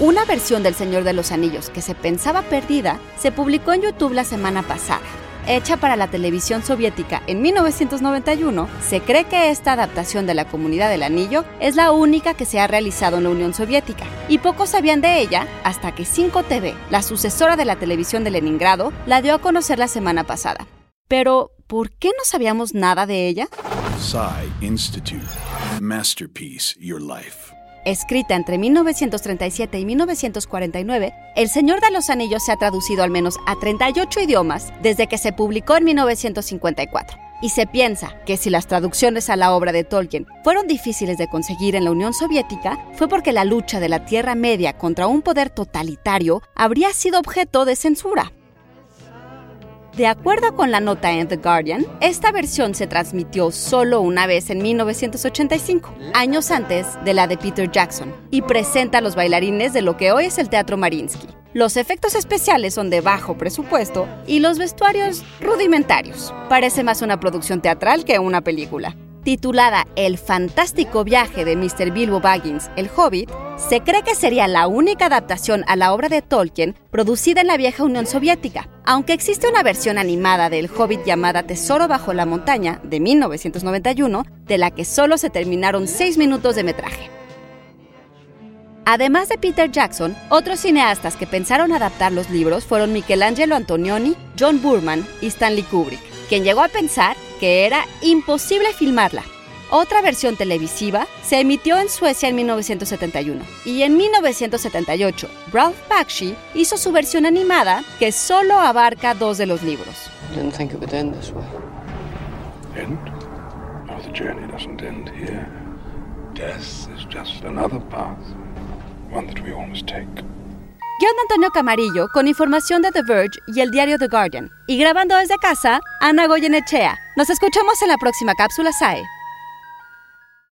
Una versión del Señor de los Anillos que se pensaba perdida se publicó en YouTube la semana pasada. Hecha para la televisión soviética en 1991, se cree que esta adaptación de la Comunidad del Anillo es la única que se ha realizado en la Unión Soviética, y pocos sabían de ella hasta que 5TV, la sucesora de la televisión de Leningrado, la dio a conocer la semana pasada. Pero, ¿por qué no sabíamos nada de ella? Institute. Masterpiece Your Life. Escrita entre 1937 y 1949, El Señor de los Anillos se ha traducido al menos a 38 idiomas desde que se publicó en 1954. Y se piensa que si las traducciones a la obra de Tolkien fueron difíciles de conseguir en la Unión Soviética, fue porque la lucha de la Tierra Media contra un poder totalitario habría sido objeto de censura. De acuerdo con la nota en The Guardian, esta versión se transmitió solo una vez en 1985, años antes de la de Peter Jackson, y presenta a los bailarines de lo que hoy es el Teatro Marinsky. Los efectos especiales son de bajo presupuesto y los vestuarios rudimentarios. Parece más una producción teatral que una película. Titulada El fantástico viaje de Mr. Bilbo Baggins, el Hobbit, se cree que sería la única adaptación a la obra de Tolkien producida en la vieja Unión Soviética, aunque existe una versión animada del Hobbit llamada Tesoro bajo la montaña de 1991, de la que solo se terminaron seis minutos de metraje. Además de Peter Jackson, otros cineastas que pensaron adaptar los libros fueron Michelangelo Antonioni, John Burman y Stanley Kubrick, quien llegó a pensar que era imposible filmarla. Otra versión televisiva se emitió en Suecia en 1971 y en 1978 Ralph Bakshi hizo su versión animada que solo abarca dos de los libros. Guión Antonio Camarillo con información de The Verge y el diario The Guardian. Y grabando desde casa, Ana Goyenechea. Nos escuchamos en la próxima cápsula SAE.